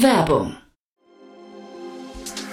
Werbung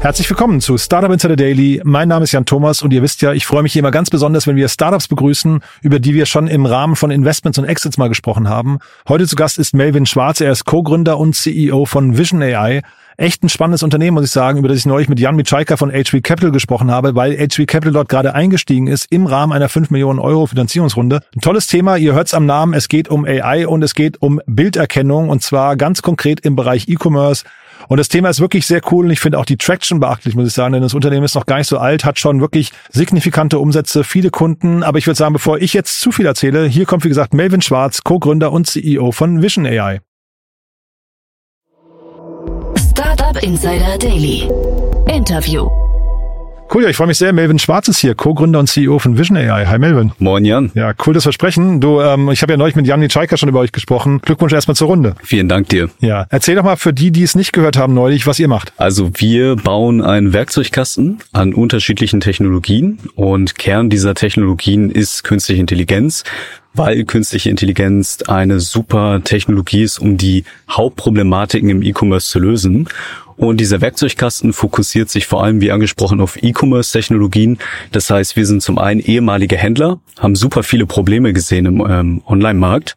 Herzlich willkommen zu Startup Insider Daily. Mein Name ist Jan Thomas und ihr wisst ja, ich freue mich immer ganz besonders, wenn wir Startups begrüßen, über die wir schon im Rahmen von Investments und Exits mal gesprochen haben. Heute zu Gast ist Melvin Schwarz. Er ist Co-Gründer und CEO von Vision AI. Echt ein spannendes Unternehmen, muss ich sagen, über das ich neulich mit Jan Mitschaika von HV Capital gesprochen habe, weil HV Capital dort gerade eingestiegen ist im Rahmen einer 5 Millionen Euro Finanzierungsrunde. Ein tolles Thema, ihr hört's am Namen, es geht um AI und es geht um Bilderkennung und zwar ganz konkret im Bereich E-Commerce. Und das Thema ist wirklich sehr cool und ich finde auch die Traction beachtlich, muss ich sagen, denn das Unternehmen ist noch gar nicht so alt, hat schon wirklich signifikante Umsätze, viele Kunden. Aber ich würde sagen, bevor ich jetzt zu viel erzähle, hier kommt wie gesagt Melvin Schwarz, Co-Gründer und CEO von Vision AI. Startup Insider Daily. Interview. Cool, ja, ich freue mich sehr. Melvin Schwarz ist hier, Co-Gründer und CEO von Vision AI. Hi Melvin. Moin Jan. Ja, cool, dass wir sprechen. Du, ähm, ich habe ja neulich mit Jan Nitschaiker schon über euch gesprochen. Glückwunsch erstmal zur Runde. Vielen Dank dir. Ja, erzähl doch mal für die, die es nicht gehört haben neulich, was ihr macht. Also wir bauen einen Werkzeugkasten an unterschiedlichen Technologien und Kern dieser Technologien ist künstliche Intelligenz weil künstliche Intelligenz eine super Technologie ist, um die Hauptproblematiken im E-Commerce zu lösen. Und dieser Werkzeugkasten fokussiert sich vor allem, wie angesprochen, auf E-Commerce-Technologien. Das heißt, wir sind zum einen ehemalige Händler, haben super viele Probleme gesehen im ähm, Online-Markt.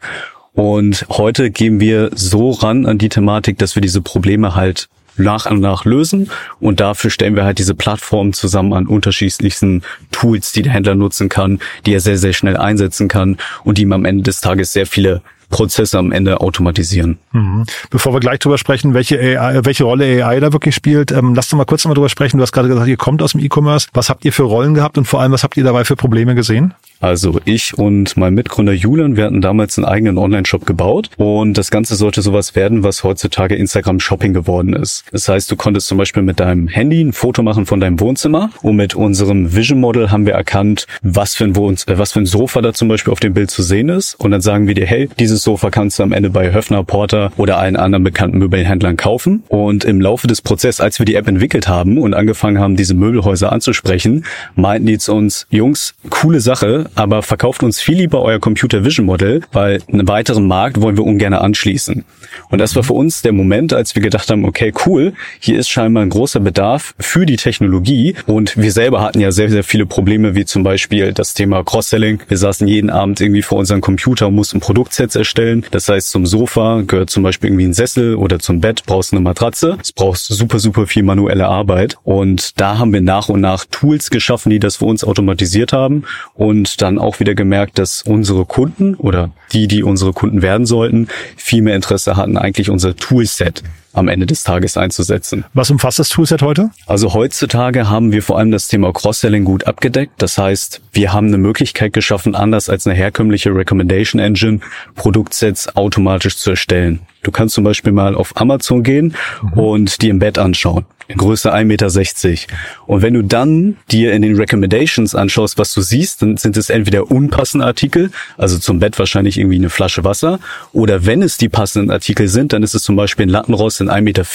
Und heute gehen wir so ran an die Thematik, dass wir diese Probleme halt nach und nach lösen. Und dafür stellen wir halt diese Plattform zusammen an unterschiedlichsten Tools, die der Händler nutzen kann, die er sehr, sehr schnell einsetzen kann und die ihm am Ende des Tages sehr viele Prozesse am Ende automatisieren. Mhm. Bevor wir gleich drüber sprechen, welche, AI, welche Rolle AI da wirklich spielt, ähm, lass doch mal kurz nochmal drüber sprechen. Du hast gerade gesagt, ihr kommt aus dem E-Commerce. Was habt ihr für Rollen gehabt und vor allem, was habt ihr dabei für Probleme gesehen? Also ich und mein Mitgründer Julian, wir hatten damals einen eigenen Online-Shop gebaut und das Ganze sollte sowas werden, was heutzutage Instagram Shopping geworden ist. Das heißt, du konntest zum Beispiel mit deinem Handy ein Foto machen von deinem Wohnzimmer und mit unserem Vision Model haben wir erkannt, was für ein, Wohn äh, was für ein Sofa da zum Beispiel auf dem Bild zu sehen ist und dann sagen wir dir, hey, dieses Sofa kannst du am Ende bei Höfner, Porter oder allen anderen bekannten Möbelhändlern kaufen und im Laufe des Prozesses, als wir die App entwickelt haben und angefangen haben, diese Möbelhäuser anzusprechen, meinten die zu uns, Jungs, coole Sache, aber verkauft uns viel lieber euer Computer Vision Modell, weil einen weiteren Markt wollen wir ungern anschließen. Und das war für uns der Moment, als wir gedacht haben, okay, cool, hier ist scheinbar ein großer Bedarf für die Technologie und wir selber hatten ja sehr, sehr viele Probleme, wie zum Beispiel das Thema Cross-Selling. Wir saßen jeden Abend irgendwie vor unserem Computer und mussten Produktsets erstellen. Das heißt, zum Sofa gehört zum Beispiel irgendwie ein Sessel oder zum Bett brauchst du eine Matratze. Es brauchst super, super viel manuelle Arbeit. Und da haben wir nach und nach Tools geschaffen, die das für uns automatisiert haben und dann auch wieder gemerkt, dass unsere Kunden oder die, die unsere Kunden werden sollten, viel mehr Interesse hatten, eigentlich unser Toolset am Ende des Tages einzusetzen. Was umfasst das Toolset heute? Also heutzutage haben wir vor allem das Thema Cross-Selling gut abgedeckt. Das heißt, wir haben eine Möglichkeit geschaffen, anders als eine herkömmliche Recommendation Engine, Produktsets automatisch zu erstellen. Du kannst zum Beispiel mal auf Amazon gehen mhm. und dir im Bett anschauen. Größe 1,60 Meter. Und wenn du dann dir in den Recommendations anschaust, was du siehst, dann sind es entweder unpassende Artikel, also zum Bett wahrscheinlich irgendwie eine Flasche Wasser, oder wenn es die passenden Artikel sind, dann ist es zum Beispiel ein Lattenrost in 1,40 Meter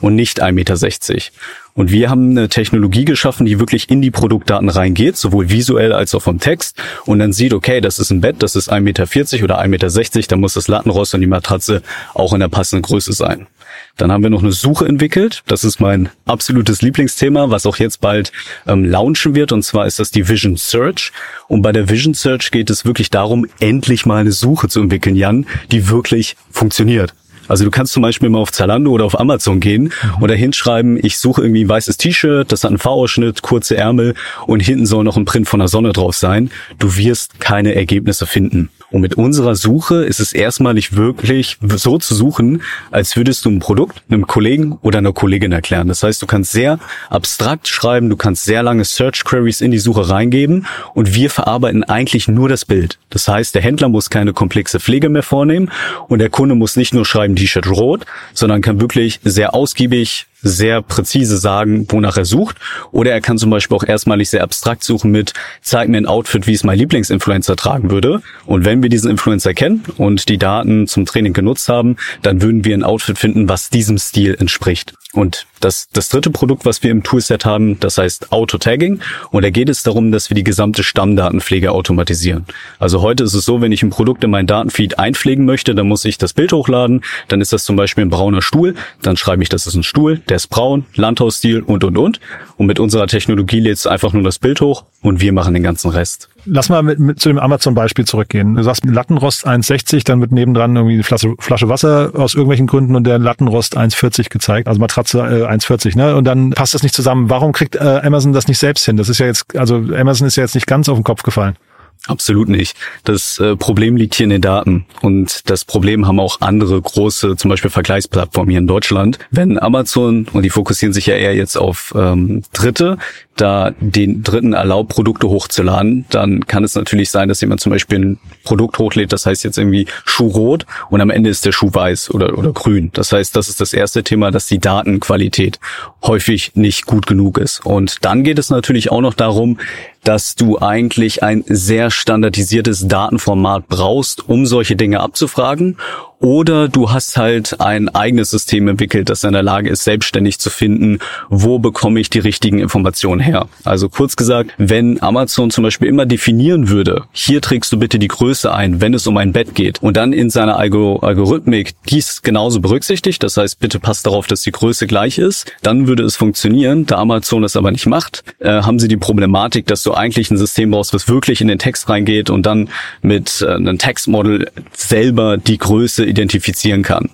und nicht 1,60 Meter. Und wir haben eine Technologie geschaffen, die wirklich in die Produktdaten reingeht, sowohl visuell als auch vom Text. Und dann sieht, okay, das ist ein Bett, das ist 1,40 Meter oder 1,60 Meter, da muss das Lattenrost und die Matratze auch in der passenden Größe sein. Dann haben wir noch eine Suche entwickelt. Das ist mein absolutes Lieblingsthema, was auch jetzt bald ähm, launchen wird. Und zwar ist das die Vision Search. Und bei der Vision Search geht es wirklich darum, endlich mal eine Suche zu entwickeln, Jan, die wirklich funktioniert. Also du kannst zum Beispiel mal auf Zalando oder auf Amazon gehen mhm. oder hinschreiben, ich suche irgendwie ein weißes T-Shirt, das hat einen V-Ausschnitt, kurze Ärmel und hinten soll noch ein Print von der Sonne drauf sein. Du wirst keine Ergebnisse finden. Und mit unserer Suche ist es erstmalig wirklich so zu suchen, als würdest du ein Produkt einem Kollegen oder einer Kollegin erklären. Das heißt, du kannst sehr abstrakt schreiben, du kannst sehr lange Search Queries in die Suche reingeben und wir verarbeiten eigentlich nur das Bild. Das heißt, der Händler muss keine komplexe Pflege mehr vornehmen und der Kunde muss nicht nur schreiben T-Shirt rot, sondern kann wirklich sehr ausgiebig sehr präzise sagen, wonach er sucht. Oder er kann zum Beispiel auch erstmalig sehr abstrakt suchen mit, zeig mir ein Outfit, wie es mein Lieblingsinfluencer tragen würde. Und wenn wir diesen Influencer kennen und die Daten zum Training genutzt haben, dann würden wir ein Outfit finden, was diesem Stil entspricht. Und das, das dritte Produkt, was wir im Toolset haben, das heißt Auto-Tagging. Und da geht es darum, dass wir die gesamte Stammdatenpflege automatisieren. Also heute ist es so, wenn ich ein Produkt in meinen Datenfeed einpflegen möchte, dann muss ich das Bild hochladen. Dann ist das zum Beispiel ein brauner Stuhl. Dann schreibe ich, das ist ein Stuhl, der ist braun, Landhausstil und, und, und. Und mit unserer Technologie lädt einfach nur das Bild hoch und wir machen den ganzen Rest. Lass mal mit, mit zu dem Amazon-Beispiel zurückgehen. Du sagst Lattenrost 1,60, dann wird nebendran irgendwie eine Flasche, Flasche Wasser aus irgendwelchen Gründen und der Lattenrost 1,40 gezeigt, also Matratze äh, 1,40, ne? Und dann passt das nicht zusammen. Warum kriegt äh, Amazon das nicht selbst hin? Das ist ja jetzt, also Amazon ist ja jetzt nicht ganz auf den Kopf gefallen. Absolut nicht. Das äh, Problem liegt hier in den Daten. Und das Problem haben auch andere große, zum Beispiel Vergleichsplattformen hier in Deutschland. Wenn Amazon, und die fokussieren sich ja eher jetzt auf ähm, Dritte, da den Dritten erlaubt, Produkte hochzuladen, dann kann es natürlich sein, dass jemand zum Beispiel ein Produkt hochlädt, das heißt jetzt irgendwie Schuh rot und am Ende ist der Schuh weiß oder, oder grün. Das heißt, das ist das erste Thema, dass die Datenqualität häufig nicht gut genug ist. Und dann geht es natürlich auch noch darum, dass du eigentlich ein sehr standardisiertes Datenformat brauchst, um solche Dinge abzufragen oder du hast halt ein eigenes System entwickelt, das in der Lage ist, selbstständig zu finden, wo bekomme ich die richtigen Informationen her. Also kurz gesagt, wenn Amazon zum Beispiel immer definieren würde, hier trägst du bitte die Größe ein, wenn es um ein Bett geht, und dann in seiner Algorithmik dies genauso berücksichtigt, das heißt, bitte passt darauf, dass die Größe gleich ist, dann würde es funktionieren. Da Amazon das aber nicht macht, äh, haben sie die Problematik, dass du eigentlich ein System brauchst, was wirklich in den Text reingeht und dann mit äh, einem Textmodel selber die Größe identifizieren kann.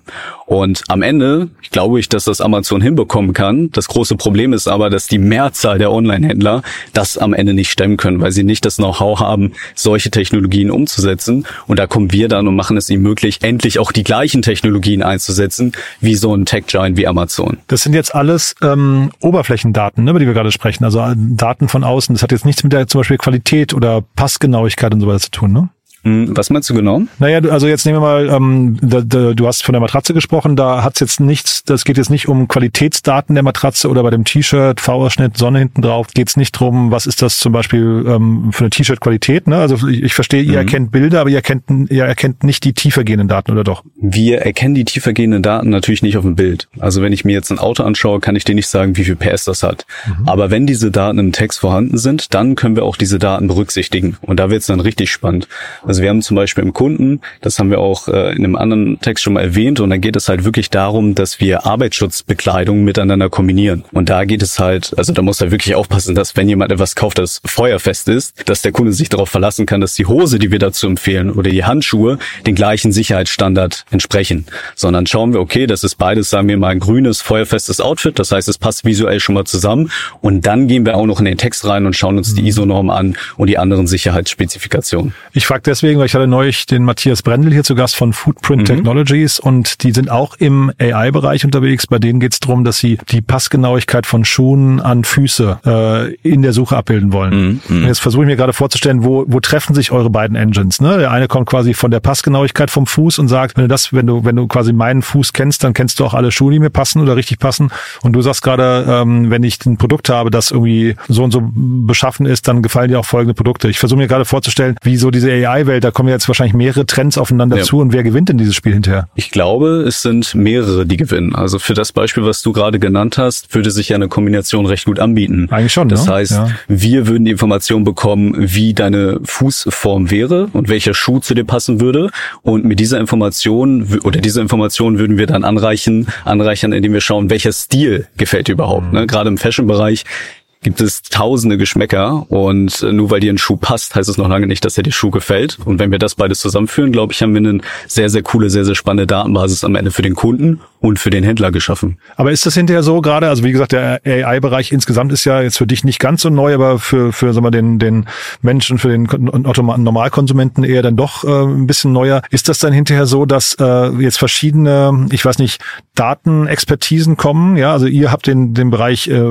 Und am Ende glaube ich, dass das Amazon hinbekommen kann. Das große Problem ist aber, dass die Mehrzahl der Online-Händler das am Ende nicht stemmen können, weil sie nicht das Know-how haben, solche Technologien umzusetzen. Und da kommen wir dann und machen es ihnen möglich, endlich auch die gleichen Technologien einzusetzen, wie so ein Tech-Giant wie Amazon. Das sind jetzt alles ähm, Oberflächendaten, ne, über die wir gerade sprechen. Also Daten von außen. Das hat jetzt nichts mit der zum Beispiel Qualität oder Passgenauigkeit und so weiter zu tun, ne? Hm, was meinst du genau? Naja, also jetzt nehmen wir mal, ähm, da, da, du hast von der Matratze gesprochen, da hat's jetzt nichts, das geht jetzt nicht um Qualitätsdaten der Matratze oder bei dem T-Shirt, V-Ausschnitt, Sonne hinten drauf, geht's nicht drum, was ist das zum Beispiel ähm, für eine T-Shirt-Qualität, ne? Also ich, ich verstehe, ihr mhm. erkennt Bilder, aber ihr erkennt, ihr erkennt nicht die tiefergehenden Daten, oder doch? Wir erkennen die tiefergehenden Daten natürlich nicht auf dem Bild. Also wenn ich mir jetzt ein Auto anschaue, kann ich dir nicht sagen, wie viel PS das hat. Mhm. Aber wenn diese Daten im Text vorhanden sind, dann können wir auch diese Daten berücksichtigen. Und da wird's dann richtig spannend. Also wir haben zum Beispiel im Kunden, das haben wir auch äh, in einem anderen Text schon mal erwähnt, und da geht es halt wirklich darum, dass wir Arbeitsschutzbekleidung miteinander kombinieren. Und da geht es halt, also da muss er wirklich aufpassen, dass wenn jemand etwas kauft, das feuerfest ist, dass der Kunde sich darauf verlassen kann, dass die Hose, die wir dazu empfehlen, oder die Handschuhe den gleichen Sicherheitsstandard entsprechen. Sondern schauen wir, okay, das ist beides, sagen wir mal, ein grünes, feuerfestes Outfit, das heißt, es passt visuell schon mal zusammen. Und dann gehen wir auch noch in den Text rein und schauen uns die ISO-Norm an und die anderen Sicherheitsspezifikationen. Ich frage deswegen, weil ich hatte neulich den Matthias Brendel hier zu Gast von Footprint mhm. Technologies und die sind auch im AI-Bereich unterwegs. Bei denen geht es darum, dass sie die Passgenauigkeit von Schuhen an Füße äh, in der Suche abbilden wollen. Mhm. Jetzt versuche ich mir gerade vorzustellen, wo, wo treffen sich eure beiden Engines? Ne? Der eine kommt quasi von der Passgenauigkeit vom Fuß und sagt, wenn du das, wenn du, wenn du quasi meinen Fuß kennst, dann kennst du auch alle Schuhe, die mir passen oder richtig passen. Und du sagst gerade, ähm, wenn ich ein Produkt habe, das irgendwie so und so beschaffen ist, dann gefallen dir auch folgende Produkte. Ich versuche mir gerade vorzustellen, wie so diese AI-Welt, da kommen jetzt wahrscheinlich mehrere Trends aufeinander ja. zu und wer gewinnt in dieses Spiel hinterher? Ich glaube, es sind mehrere, die gewinnen. Also für das Beispiel, was du gerade genannt hast, würde sich ja eine Kombination recht gut anbieten. Eigentlich schon. Das ne? heißt, ja. wir würden die Information bekommen, wie deine Fußform wäre und welcher Schuh zu dir passen würde. Und mit dieser Information oder diese Information würden wir dann anreichen, anreichern, indem wir schauen, welcher Stil gefällt dir überhaupt. Mhm. Ne? Gerade im Fashion-Bereich gibt es tausende Geschmäcker und äh, nur weil dir ein Schuh passt, heißt es noch lange nicht, dass dir der Schuh gefällt. Und wenn wir das beides zusammenführen, glaube ich, haben wir eine sehr, sehr coole, sehr, sehr spannende Datenbasis am Ende für den Kunden und für den Händler geschaffen. Aber ist das hinterher so gerade, also wie gesagt, der AI-Bereich insgesamt ist ja jetzt für dich nicht ganz so neu, aber für, für sagen wir, den, den Menschen, für den Normalkonsumenten eher dann doch äh, ein bisschen neuer. Ist das dann hinterher so, dass äh, jetzt verschiedene, ich weiß nicht, Datenexpertisen kommen? Ja, also ihr habt den, den Bereich äh,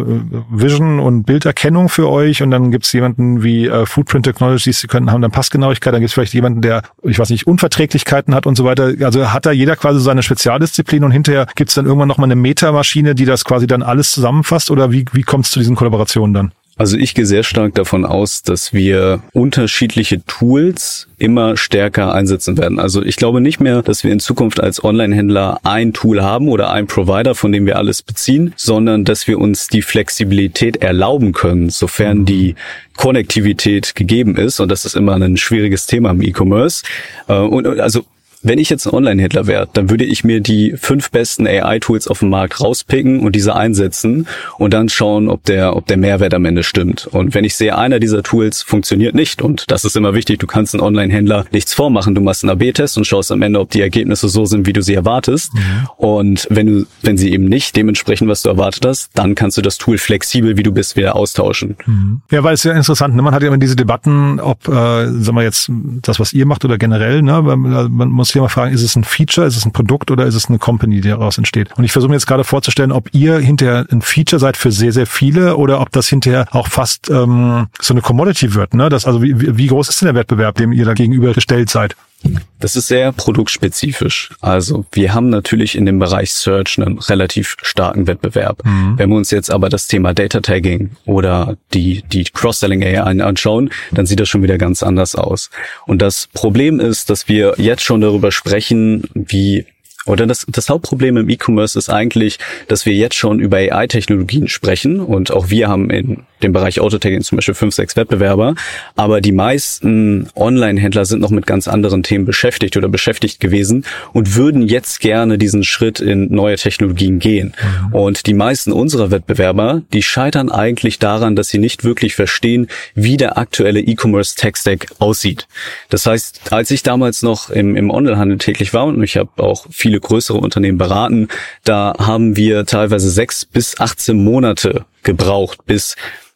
Vision und Bilderkennung für euch und dann gibt's jemanden wie äh, Footprint Technologies, die können haben dann Passgenauigkeit, dann gibt's vielleicht jemanden, der, ich weiß nicht, Unverträglichkeiten hat und so weiter. Also hat da jeder quasi seine Spezialdisziplin und hinterher gibt's dann irgendwann nochmal eine Metamaschine, die das quasi dann alles zusammenfasst oder wie, wie kommt es zu diesen Kollaborationen dann? Also ich gehe sehr stark davon aus, dass wir unterschiedliche Tools immer stärker einsetzen werden. Also ich glaube nicht mehr, dass wir in Zukunft als Online-Händler ein Tool haben oder ein Provider, von dem wir alles beziehen, sondern dass wir uns die Flexibilität erlauben können, sofern die Konnektivität gegeben ist. Und das ist immer ein schwieriges Thema im E-Commerce. Äh, und also wenn ich jetzt ein Online-Händler wäre, dann würde ich mir die fünf besten AI-Tools auf dem Markt rauspicken und diese einsetzen und dann schauen, ob der, ob der Mehrwert am Ende stimmt. Und wenn ich sehe, einer dieser Tools funktioniert nicht, und das ist immer wichtig, du kannst einen Online-Händler nichts vormachen, du machst einen AB-Test und schaust am Ende, ob die Ergebnisse so sind, wie du sie erwartest. Mhm. Und wenn du, wenn sie eben nicht dementsprechend, was du erwartet hast, dann kannst du das Tool flexibel, wie du bist, wieder austauschen. Mhm. Ja, weil es ja interessant, ne? man hat ja immer diese Debatten, ob, äh, sagen wir jetzt, das, was ihr macht oder generell, ne? man, man muss muss ich mal fragen, ist es ein Feature, ist es ein Produkt oder ist es eine Company, die daraus entsteht? Und ich versuche mir jetzt gerade vorzustellen, ob ihr hinterher ein Feature seid für sehr, sehr viele oder ob das hinterher auch fast ähm, so eine Commodity wird. Ne? Das, also wie, wie groß ist denn der Wettbewerb, dem ihr da gegenüber gestellt seid? Das ist sehr produktspezifisch. Also wir haben natürlich in dem Bereich Search einen relativ starken Wettbewerb. Mhm. Wenn wir uns jetzt aber das Thema Data Tagging oder die, die Cross-Selling AI anschauen, dann sieht das schon wieder ganz anders aus. Und das Problem ist, dass wir jetzt schon darüber sprechen, wie oder das, das Hauptproblem im E-Commerce ist eigentlich, dass wir jetzt schon über AI-Technologien sprechen und auch wir haben in dem Bereich Autotagging zum Beispiel fünf, sechs Wettbewerber, aber die meisten Online-Händler sind noch mit ganz anderen Themen beschäftigt oder beschäftigt gewesen und würden jetzt gerne diesen Schritt in neue Technologien gehen. Mhm. Und die meisten unserer Wettbewerber, die scheitern eigentlich daran, dass sie nicht wirklich verstehen, wie der aktuelle E-Commerce Tech-Stack aussieht. Das heißt, als ich damals noch im, im Onlinehandel täglich war und ich habe auch viele größere Unternehmen beraten. Da haben wir teilweise sechs bis 18 Monate gebraucht, bis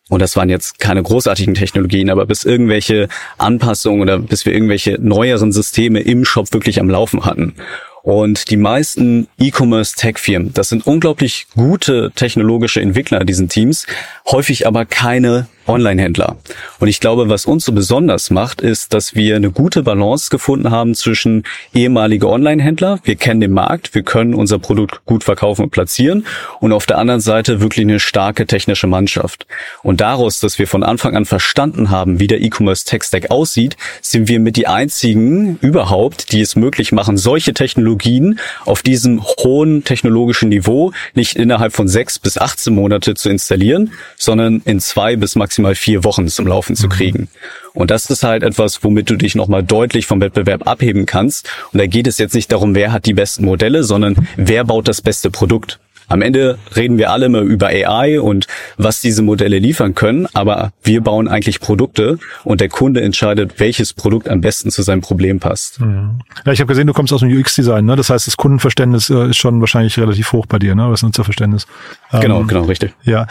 und das waren jetzt keine großartigen Technologien, aber bis irgendwelche Anpassungen oder bis wir irgendwelche neueren Systeme im Shop wirklich am Laufen hatten. Und die meisten E-Commerce-Tech-Firmen, das sind unglaublich gute technologische Entwickler, diesen Teams, häufig aber keine Online-Händler. Und ich glaube, was uns so besonders macht, ist, dass wir eine gute Balance gefunden haben zwischen ehemalige Online-Händler, wir kennen den Markt, wir können unser Produkt gut verkaufen und platzieren und auf der anderen Seite wirklich eine starke technische Mannschaft. Und daraus, dass wir von Anfang an verstanden haben, wie der E-Commerce Tech Stack aussieht, sind wir mit die einzigen überhaupt, die es möglich machen, solche Technologien auf diesem hohen technologischen Niveau nicht innerhalb von sechs bis 18 Monate zu installieren, sondern in zwei bis maximal maximal vier Wochen zum Laufen zu mhm. kriegen. Und das ist halt etwas, womit du dich nochmal deutlich vom Wettbewerb abheben kannst. Und da geht es jetzt nicht darum, wer hat die besten Modelle, sondern wer baut das beste Produkt. Am Ende reden wir alle immer über AI und was diese Modelle liefern können, aber wir bauen eigentlich Produkte und der Kunde entscheidet, welches Produkt am besten zu seinem Problem passt. Mhm. Ja, ich habe gesehen, du kommst aus dem UX-Design, ne? Das heißt, das Kundenverständnis äh, ist schon wahrscheinlich relativ hoch bei dir, ne? Das Nutzerverständnis. Genau, ähm, genau, richtig. Ja,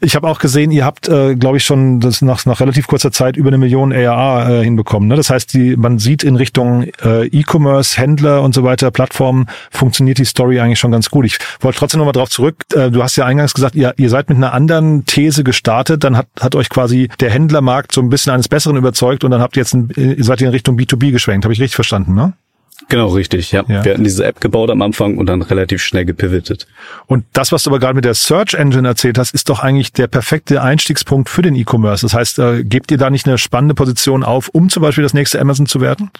ich habe auch gesehen, ihr habt, äh, glaube ich, schon das nach, nach relativ kurzer Zeit über eine Million ARA äh, hinbekommen. Ne? Das heißt, die, man sieht in Richtung äh, E-Commerce, Händler und so weiter, Plattformen, funktioniert die Story eigentlich schon ganz gut. Ich wollte trotzdem nochmal drauf zurück. Äh, du hast ja eingangs gesagt, ihr, ihr seid mit einer anderen These gestartet, dann hat, hat euch quasi der Händlermarkt so ein bisschen eines Besseren überzeugt und dann habt ihr jetzt, ein, ihr seid ihr in Richtung B2B geschwenkt. Habe ich richtig verstanden, ne? Genau, richtig, ja. ja. Wir hatten diese App gebaut am Anfang und dann relativ schnell gepivotet. Und das, was du aber gerade mit der Search Engine erzählt hast, ist doch eigentlich der perfekte Einstiegspunkt für den E-Commerce. Das heißt, äh, gebt ihr da nicht eine spannende Position auf, um zum Beispiel das nächste Amazon zu werden?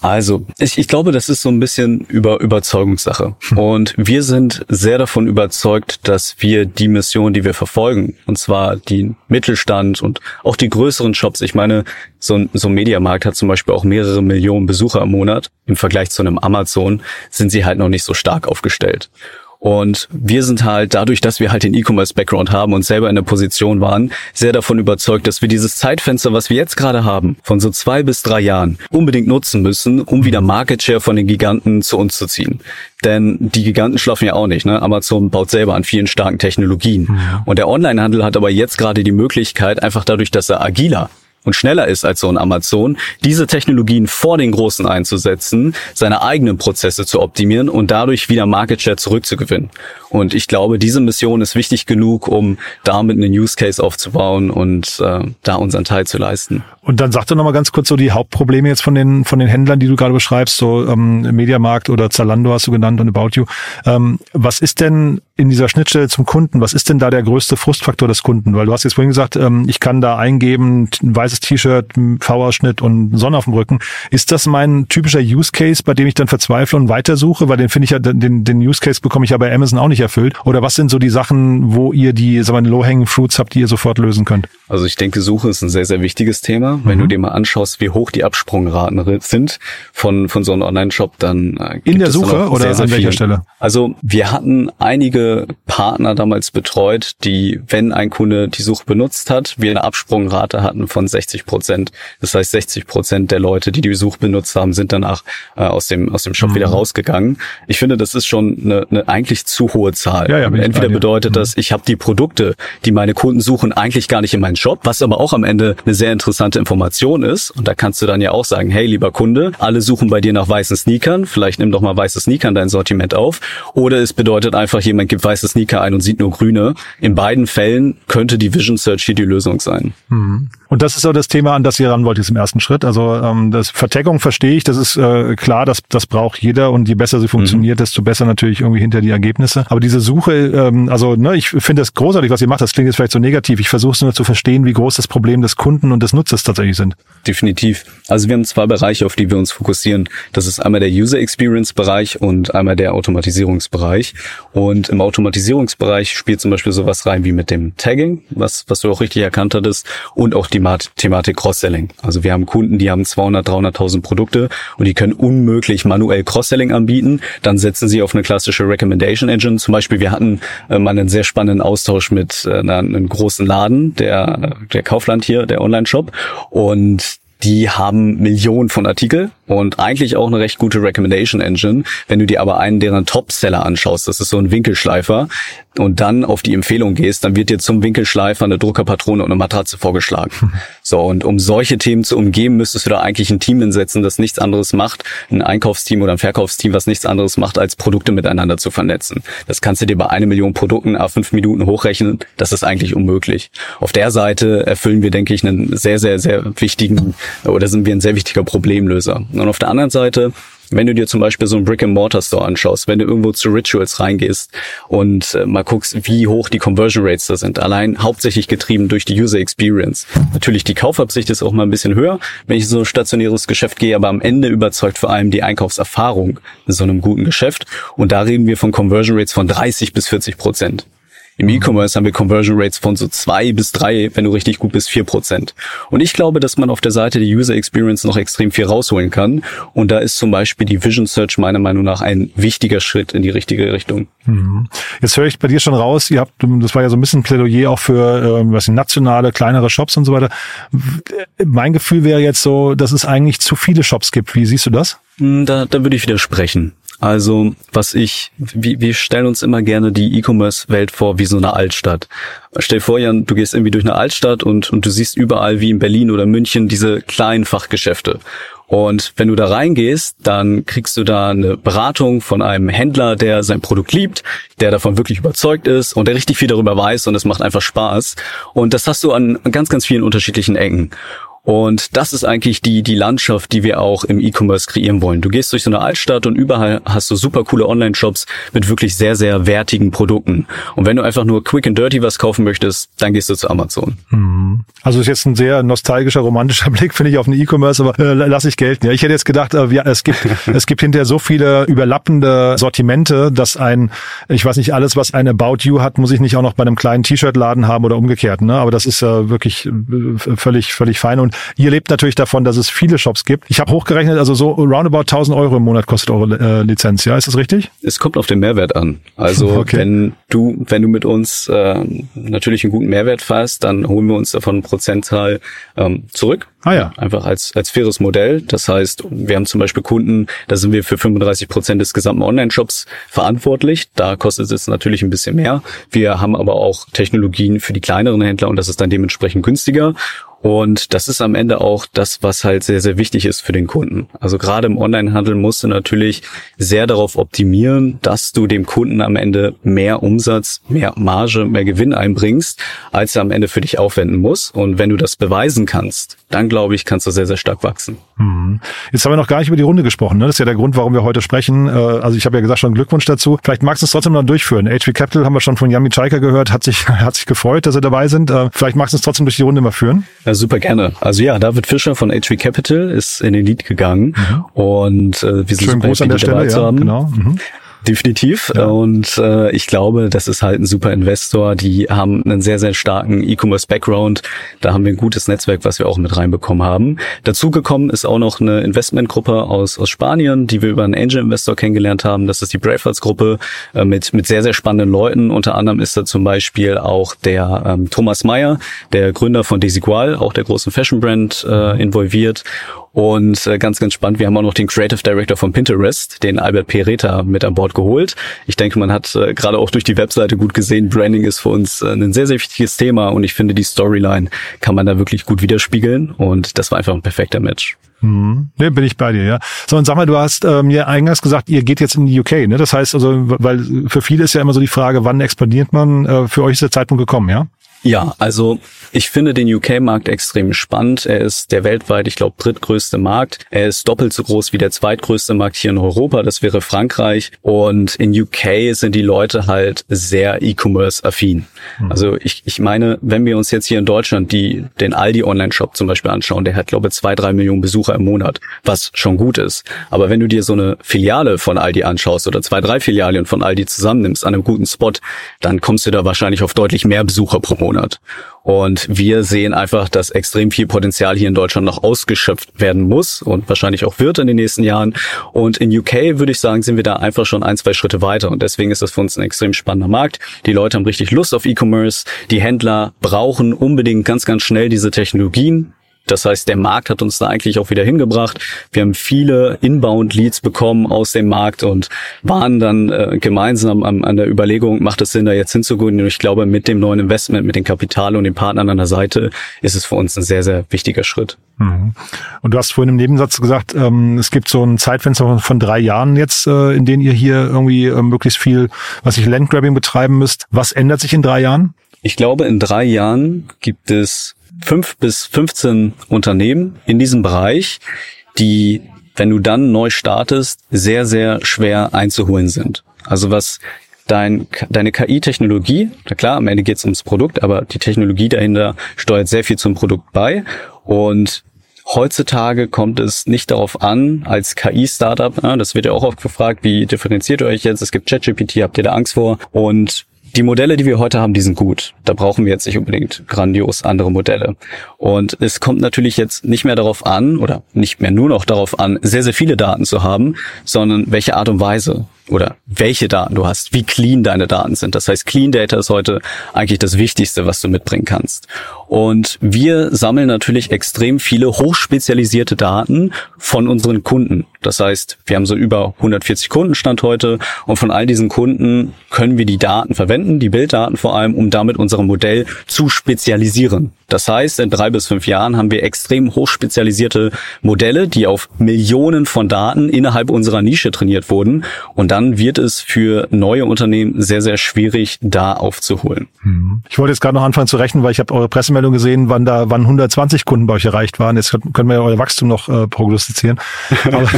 Also, ich, ich glaube, das ist so ein bisschen über Überzeugungssache. Hm. Und wir sind sehr davon überzeugt, dass wir die Mission, die wir verfolgen, und zwar die Mittelstand und auch die größeren Shops, ich meine, so ein, so ein Mediamarkt hat zum Beispiel auch mehrere Millionen Besucher im Monat. Im Vergleich zu einem Amazon sind sie halt noch nicht so stark aufgestellt. Und wir sind halt dadurch, dass wir halt den E-Commerce-Background haben und selber in der Position waren, sehr davon überzeugt, dass wir dieses Zeitfenster, was wir jetzt gerade haben, von so zwei bis drei Jahren, unbedingt nutzen müssen, um wieder Market Share von den Giganten zu uns zu ziehen. Denn die Giganten schlafen ja auch nicht. Ne? Amazon baut selber an vielen starken Technologien. Mhm. Und der Onlinehandel hat aber jetzt gerade die Möglichkeit, einfach dadurch, dass er agiler und schneller ist als so ein Amazon, diese Technologien vor den Großen einzusetzen, seine eigenen Prozesse zu optimieren und dadurch wieder Market Share zurückzugewinnen. Und ich glaube, diese Mission ist wichtig genug, um damit einen Use Case aufzubauen und äh, da unseren Teil zu leisten. Und dann sag doch nochmal ganz kurz so die Hauptprobleme jetzt von den von den Händlern, die du gerade beschreibst, so ähm, Mediamarkt oder Zalando hast du genannt und About You. Ähm, was ist denn in dieser Schnittstelle zum Kunden, was ist denn da der größte Frustfaktor des Kunden? Weil du hast jetzt vorhin gesagt, ähm, ich kann da eingeben, ein weißes T-Shirt, V-Ausschnitt und Sonne auf dem Rücken. Ist das mein typischer Use Case, bei dem ich dann verzweifle und weitersuche? Weil den finde ich ja, den, den Use Case bekomme ich ja bei Amazon auch nicht erfüllt. Oder was sind so die Sachen, wo ihr die, sagen wir, Low-Hanging Fruits habt, die ihr sofort lösen könnt? Also ich denke, Suche ist ein sehr, sehr wichtiges Thema. Wenn du mhm. dir mal anschaust, wie hoch die Absprungraten sind von, von so einem Online-Shop, dann äh, In der Suche oder sehr, sehr an welcher Stelle? Also wir hatten einige Partner damals betreut, die, wenn ein Kunde die Suche benutzt hat, wir eine Absprungrate hatten von 60 Prozent. Das heißt, 60 Prozent der Leute, die die Suche benutzt haben, sind danach äh, aus dem aus dem Shop mhm. wieder rausgegangen. Ich finde, das ist schon eine, eine eigentlich zu hohe Zahl. Ja, ja, Entweder bedeutet mhm. das, ich habe die Produkte, die meine Kunden suchen, eigentlich gar nicht in meinen Shop, was aber auch am Ende eine sehr interessante Information ist. Und da kannst du dann ja auch sagen, hey, lieber Kunde, alle suchen bei dir nach weißen Sneakern, vielleicht nimm doch mal weiße Sneaker in dein Sortiment auf. Oder es bedeutet einfach, jemand gibt weiße Sneaker ein und sieht nur grüne. In beiden Fällen könnte die Vision Search hier die Lösung sein. Mhm. Und das ist so das Thema, an das ihr ran wollt jetzt im ersten Schritt. Also ähm, das Verteckung verstehe ich, das ist äh, klar, das, das braucht jeder und je besser sie funktioniert, mhm. desto besser natürlich irgendwie hinter die Ergebnisse. Aber diese Suche, ähm, also ne, ich finde das großartig, was ihr macht. Das klingt jetzt vielleicht so negativ. Ich versuche es nur zu verstehen, wie groß das Problem des Kunden und des Nutzers tatsächlich sind. Definitiv. Also wir haben zwei Bereiche, auf die wir uns fokussieren. Das ist einmal der User Experience Bereich und einmal der Automatisierungsbereich. Und im Automatisierungsbereich spielt zum Beispiel sowas rein wie mit dem Tagging, was, was du auch richtig erkannt hattest, und auch die Thematik Cross-Selling. Also wir haben Kunden, die haben 200, 300.000 Produkte und die können unmöglich manuell Cross-Selling anbieten. Dann setzen sie auf eine klassische Recommendation Engine. Zum Beispiel, wir hatten äh, mal einen sehr spannenden Austausch mit äh, einem großen Laden, der, der Kaufland hier, der Online-Shop. Und die haben Millionen von Artikel und eigentlich auch eine recht gute Recommendation Engine. Wenn du dir aber einen deren Top-Seller anschaust, das ist so ein Winkelschleifer, und dann auf die Empfehlung gehst, dann wird dir zum Winkelschleifer eine Druckerpatrone und eine Matratze vorgeschlagen. So, und um solche Themen zu umgehen, müsstest du da eigentlich ein Team hinsetzen, das nichts anderes macht, ein Einkaufsteam oder ein Verkaufsteam, was nichts anderes macht, als Produkte miteinander zu vernetzen. Das kannst du dir bei eine Million Produkten auf fünf Minuten hochrechnen. Das ist eigentlich unmöglich. Auf der Seite erfüllen wir, denke ich, einen sehr, sehr, sehr wichtigen, oder sind wir ein sehr wichtiger Problemlöser. Und auf der anderen Seite wenn du dir zum Beispiel so einen Brick-and-Mortar-Store anschaust, wenn du irgendwo zu Rituals reingehst und äh, mal guckst, wie hoch die Conversion Rates da sind, allein hauptsächlich getrieben durch die User Experience. Natürlich die Kaufabsicht ist auch mal ein bisschen höher, wenn ich in so ein stationäres Geschäft gehe, aber am Ende überzeugt vor allem die Einkaufserfahrung in so einem guten Geschäft. Und da reden wir von Conversion Rates von 30 bis 40 Prozent. Im E-Commerce haben wir Conversion Rates von so zwei bis drei, wenn du richtig gut bist, vier Prozent. Und ich glaube, dass man auf der Seite der User Experience noch extrem viel rausholen kann. Und da ist zum Beispiel die Vision Search meiner Meinung nach ein wichtiger Schritt in die richtige Richtung. Mhm. Jetzt höre ich bei dir schon raus, ihr habt, das war ja so ein bisschen Plädoyer auch für äh, was nationale, kleinere Shops und so weiter. Mein Gefühl wäre jetzt so, dass es eigentlich zu viele Shops gibt. Wie siehst du das? Hm, da, da würde ich widersprechen. Also, was ich, wir, wir stellen uns immer gerne die E-Commerce-Welt vor wie so eine Altstadt. Stell vor, Jan, du gehst irgendwie durch eine Altstadt und, und du siehst überall wie in Berlin oder München diese kleinen Fachgeschäfte. Und wenn du da reingehst, dann kriegst du da eine Beratung von einem Händler, der sein Produkt liebt, der davon wirklich überzeugt ist und der richtig viel darüber weiß und es macht einfach Spaß. Und das hast du an ganz, ganz vielen unterschiedlichen Ecken. Und das ist eigentlich die, die Landschaft, die wir auch im E-Commerce kreieren wollen. Du gehst durch so eine Altstadt und überall hast du super coole Online-Shops mit wirklich sehr, sehr wertigen Produkten. Und wenn du einfach nur quick and dirty was kaufen möchtest, dann gehst du zu Amazon. Mhm. Also ist jetzt ein sehr nostalgischer, romantischer Blick, finde ich, auf den E-Commerce, aber äh, lass ich gelten. Ja, ich hätte jetzt gedacht, äh, ja, es gibt, es gibt hinterher so viele überlappende Sortimente, dass ein, ich weiß nicht, alles, was ein About You hat, muss ich nicht auch noch bei einem kleinen T-Shirt-Laden haben oder umgekehrt. Ne? Aber das ist äh, wirklich äh, völlig, völlig fein. Und ihr lebt natürlich davon, dass es viele Shops gibt. Ich habe hochgerechnet, also so roundabout 1000 Euro im Monat kostet eure äh, Lizenz, ja? Ist das richtig? Es kommt auf den Mehrwert an. Also okay. wenn du, wenn du mit uns äh, natürlich einen guten Mehrwert fährst, dann holen wir uns davon einen Prozentteil ähm, zurück. Ah ja. Einfach als, als faires Modell. Das heißt, wir haben zum Beispiel Kunden, da sind wir für 35 Prozent des gesamten Online-Shops verantwortlich. Da kostet es natürlich ein bisschen mehr. Wir haben aber auch Technologien für die kleineren Händler und das ist dann dementsprechend günstiger. Und das ist am Ende auch das, was halt sehr, sehr wichtig ist für den Kunden. Also gerade im Onlinehandel musst du natürlich sehr darauf optimieren, dass du dem Kunden am Ende mehr Umsatz, mehr Marge, mehr Gewinn einbringst, als er am Ende für dich aufwenden muss. Und wenn du das beweisen kannst, dann glaube ich, kannst du sehr, sehr stark wachsen. Mhm. Jetzt haben wir noch gar nicht über die Runde gesprochen. Ne? Das ist ja der Grund, warum wir heute sprechen. Äh, also ich habe ja gesagt, schon Glückwunsch dazu. Vielleicht magst du es trotzdem noch durchführen. HV Capital haben wir schon von Yami Chaika gehört, hat sich, hat sich gefreut, dass sie dabei sind. Äh, vielleicht magst du es trotzdem durch die Runde mal führen. Ja, super gerne. Also ja, David Fischer von HV Capital ist in den Lead gegangen mhm. und äh, wir sind Schön super groß an der Stelle, ja, genau. Mhm. Definitiv. Ja. Und äh, ich glaube, das ist halt ein super Investor. Die haben einen sehr, sehr starken E-Commerce-Background. Da haben wir ein gutes Netzwerk, was wir auch mit reinbekommen haben. Dazu gekommen ist auch noch eine Investmentgruppe aus, aus Spanien, die wir über einen Angel-Investor kennengelernt haben. Das ist die Bravehearts-Gruppe äh, mit, mit sehr, sehr spannenden Leuten. Unter anderem ist da zum Beispiel auch der ähm, Thomas Meyer, der Gründer von Desigual, auch der großen Fashion-Brand, äh, involviert. Und äh, ganz, ganz spannend, wir haben auch noch den Creative Director von Pinterest, den Albert Pereta, mit an Bord geholt. Ich denke, man hat äh, gerade auch durch die Webseite gut gesehen, Branding ist für uns äh, ein sehr, sehr wichtiges Thema und ich finde, die Storyline kann man da wirklich gut widerspiegeln und das war einfach ein perfekter Match. Mhm. Ne, bin ich bei dir, ja. So, und sag mal, du hast äh, mir eingangs gesagt, ihr geht jetzt in die UK, ne? Das heißt also, weil für viele ist ja immer so die Frage, wann expandiert man? Äh, für euch ist der Zeitpunkt gekommen, ja? Ja, also ich finde den UK-Markt extrem spannend. Er ist der weltweit, ich glaube, drittgrößte Markt. Er ist doppelt so groß wie der zweitgrößte Markt hier in Europa. Das wäre Frankreich. Und in UK sind die Leute halt sehr E-Commerce-affin. Mhm. Also ich, ich meine, wenn wir uns jetzt hier in Deutschland die, den Aldi Online-Shop zum Beispiel anschauen, der hat, glaube ich, zwei, drei Millionen Besucher im Monat, was schon gut ist. Aber wenn du dir so eine Filiale von Aldi anschaust oder zwei, drei Filialen von Aldi zusammennimmst an einem guten Spot, dann kommst du da wahrscheinlich auf deutlich mehr Besucher pro Monat. Monat. Und wir sehen einfach, dass extrem viel Potenzial hier in Deutschland noch ausgeschöpft werden muss und wahrscheinlich auch wird in den nächsten Jahren. Und in UK würde ich sagen, sind wir da einfach schon ein, zwei Schritte weiter. Und deswegen ist das für uns ein extrem spannender Markt. Die Leute haben richtig Lust auf E-Commerce. Die Händler brauchen unbedingt ganz, ganz schnell diese Technologien. Das heißt, der Markt hat uns da eigentlich auch wieder hingebracht. Wir haben viele Inbound-Leads bekommen aus dem Markt und waren dann äh, gemeinsam an, an, der Überlegung, macht es Sinn, da jetzt hinzugehen? Und ich glaube, mit dem neuen Investment, mit dem Kapital und den Partnern an der Seite ist es für uns ein sehr, sehr wichtiger Schritt. Mhm. Und du hast vorhin im Nebensatz gesagt, ähm, es gibt so ein Zeitfenster von drei Jahren jetzt, äh, in denen ihr hier irgendwie äh, möglichst viel, was ich Landgrabbing betreiben müsst. Was ändert sich in drei Jahren? Ich glaube, in drei Jahren gibt es fünf bis 15 Unternehmen in diesem Bereich, die, wenn du dann neu startest, sehr, sehr schwer einzuholen sind. Also was dein, deine KI-Technologie, na klar, am Ende geht es ums Produkt, aber die Technologie dahinter steuert sehr viel zum Produkt bei und Heutzutage kommt es nicht darauf an, als KI-Startup, das wird ja auch oft gefragt, wie differenziert ihr euch jetzt? Es gibt ChatGPT, habt ihr da Angst vor? Und die Modelle, die wir heute haben, die sind gut. Da brauchen wir jetzt nicht unbedingt grandios andere Modelle. Und es kommt natürlich jetzt nicht mehr darauf an, oder nicht mehr nur noch darauf an, sehr, sehr viele Daten zu haben, sondern welche Art und Weise oder welche Daten du hast, wie clean deine Daten sind. Das heißt, Clean Data ist heute eigentlich das Wichtigste, was du mitbringen kannst. Und wir sammeln natürlich extrem viele hochspezialisierte Daten von unseren Kunden. Das heißt, wir haben so über 140 Kundenstand heute und von all diesen Kunden können wir die Daten verwenden, die Bilddaten vor allem, um damit unser Modell zu spezialisieren. Das heißt, in drei bis fünf Jahren haben wir extrem hochspezialisierte Modelle, die auf Millionen von Daten innerhalb unserer Nische trainiert wurden. Und dann wird es für neue Unternehmen sehr, sehr schwierig, da aufzuholen. Hm. Ich wollte jetzt gerade noch anfangen zu rechnen, weil ich habe eure Pressemeldung gesehen, wann da wann 120 Kunden bei euch erreicht waren. Jetzt können wir ja euer Wachstum noch äh, prognostizieren. aber,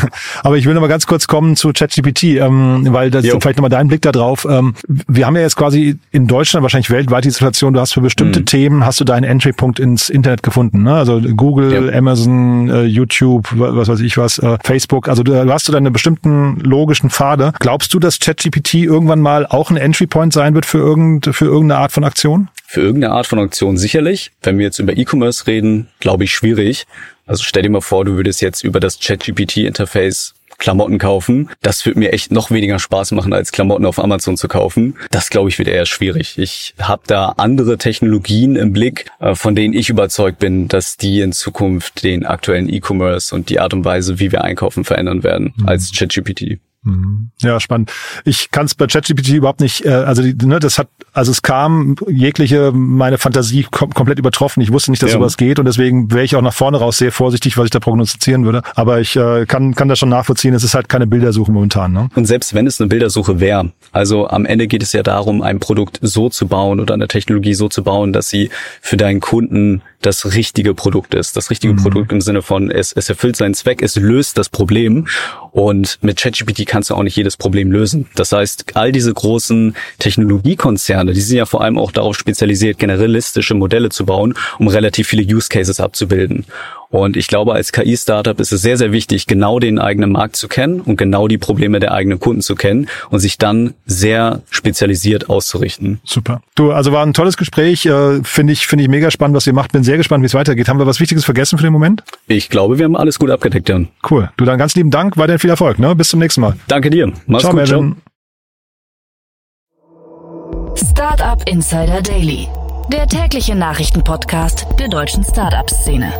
aber, ich will noch mal ganz kurz kommen zu ChatGPT, ähm, weil das jo. ist vielleicht nochmal dein Blick da drauf. Ähm, wir haben ja jetzt quasi in Deutschland, wahrscheinlich weltweit die Situation, du hast für bestimmte mhm. Themen, hast du deinen Entry-Punkt ins Internet gefunden. Ne? Also Google, ja. Amazon, äh, YouTube, was weiß ich was, äh, Facebook. Also du, du hast du deine bestimmten logischen Pfade Glaubst du, dass ChatGPT irgendwann mal auch ein Entry Point sein wird für, irgend, für irgendeine Art von Aktion? Für irgendeine Art von Aktion sicherlich. Wenn wir jetzt über E-Commerce reden, glaube ich schwierig. Also stell dir mal vor, du würdest jetzt über das ChatGPT-Interface Klamotten kaufen. Das wird mir echt noch weniger Spaß machen, als Klamotten auf Amazon zu kaufen. Das glaube ich wird eher schwierig. Ich habe da andere Technologien im Blick, äh, von denen ich überzeugt bin, dass die in Zukunft den aktuellen E-Commerce und die Art und Weise, wie wir einkaufen, verändern werden mhm. als ChatGPT. Mhm. Ja, spannend. Ich kann es bei ChatGPT überhaupt nicht, äh, also die, ne, das hat, also es kam jegliche meine Fantasie kom komplett übertroffen. Ich wusste nicht, dass ja. sowas geht und deswegen wäre ich auch nach vorne raus sehr vorsichtig, was ich da prognostizieren würde. Aber ich äh, kann, kann das schon nachvollziehen, es ist halt keine Bildersuche momentan. Ne? Und selbst wenn es eine Bildersuche wäre, also am Ende geht es ja darum, ein Produkt so zu bauen oder eine Technologie so zu bauen, dass sie für deinen Kunden das richtige Produkt ist. Das richtige mhm. Produkt im Sinne von, es, es erfüllt seinen Zweck, es löst das Problem. Und mit ChatGPT kannst du auch nicht jedes Problem lösen. Das heißt, all diese großen Technologiekonzerne, die sind ja vor allem auch darauf spezialisiert, generalistische Modelle zu bauen, um relativ viele Use Cases abzubilden. Und ich glaube, als KI-Startup ist es sehr, sehr wichtig, genau den eigenen Markt zu kennen und genau die Probleme der eigenen Kunden zu kennen und sich dann sehr spezialisiert auszurichten. Super. Du, also war ein tolles Gespräch. Äh, finde ich, finde ich mega spannend, was ihr macht. Bin sehr gespannt, wie es weitergeht. Haben wir was Wichtiges vergessen für den Moment? Ich glaube, wir haben alles gut abgedeckt, Jan. Cool. Du, dann ganz lieben Dank. Weiterhin viel Erfolg. Ne? Bis zum nächsten Mal. Danke dir. Mach's ciao, gut. Ciao. Startup Insider Daily. Der tägliche Nachrichtenpodcast der deutschen Startup-Szene.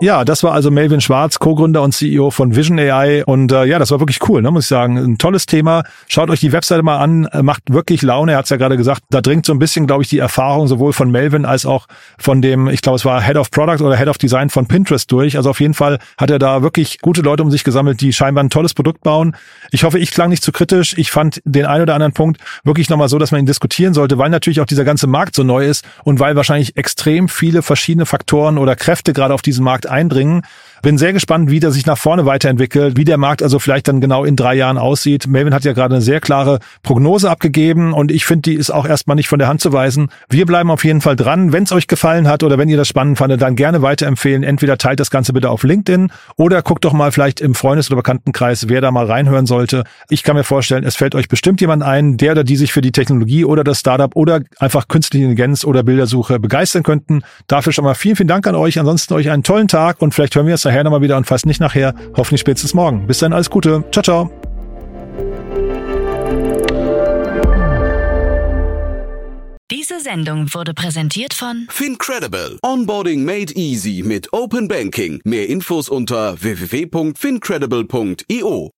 Ja, das war also Melvin Schwarz, Co-Gründer und CEO von Vision AI. Und äh, ja, das war wirklich cool, ne, muss ich sagen. Ein tolles Thema. Schaut euch die Webseite mal an, äh, macht wirklich Laune. Er hat es ja gerade gesagt, da dringt so ein bisschen, glaube ich, die Erfahrung sowohl von Melvin als auch von dem, ich glaube, es war Head of Product oder Head of Design von Pinterest durch. Also auf jeden Fall hat er da wirklich gute Leute um sich gesammelt, die scheinbar ein tolles Produkt bauen. Ich hoffe, ich klang nicht zu kritisch. Ich fand den einen oder anderen Punkt wirklich nochmal so, dass man ihn diskutieren sollte, weil natürlich auch dieser ganze Markt so neu ist und weil wahrscheinlich extrem viele verschiedene Faktoren oder Kräfte gerade auf diesen Markt einbringen. Bin sehr gespannt, wie der sich nach vorne weiterentwickelt, wie der Markt also vielleicht dann genau in drei Jahren aussieht. Melvin hat ja gerade eine sehr klare Prognose abgegeben und ich finde, die ist auch erstmal nicht von der Hand zu weisen. Wir bleiben auf jeden Fall dran. Wenn es euch gefallen hat oder wenn ihr das spannend fandet, dann gerne weiterempfehlen. Entweder teilt das Ganze bitte auf LinkedIn oder guckt doch mal vielleicht im Freundes- oder Bekanntenkreis, wer da mal reinhören sollte. Ich kann mir vorstellen, es fällt euch bestimmt jemand ein, der oder die sich für die Technologie oder das Startup oder einfach künstliche Intelligenz oder Bildersuche begeistern könnten. Dafür schon mal vielen, vielen Dank an euch. Ansonsten euch einen tollen Tag und vielleicht hören wir es nachher nochmal wieder und fast nicht nachher. Hoffentlich spätestens morgen. Bis dann, alles Gute. Ciao, ciao. Diese Sendung wurde präsentiert von Fincredible. Onboarding made easy mit Open Banking. Mehr Infos unter www.fincredible.io.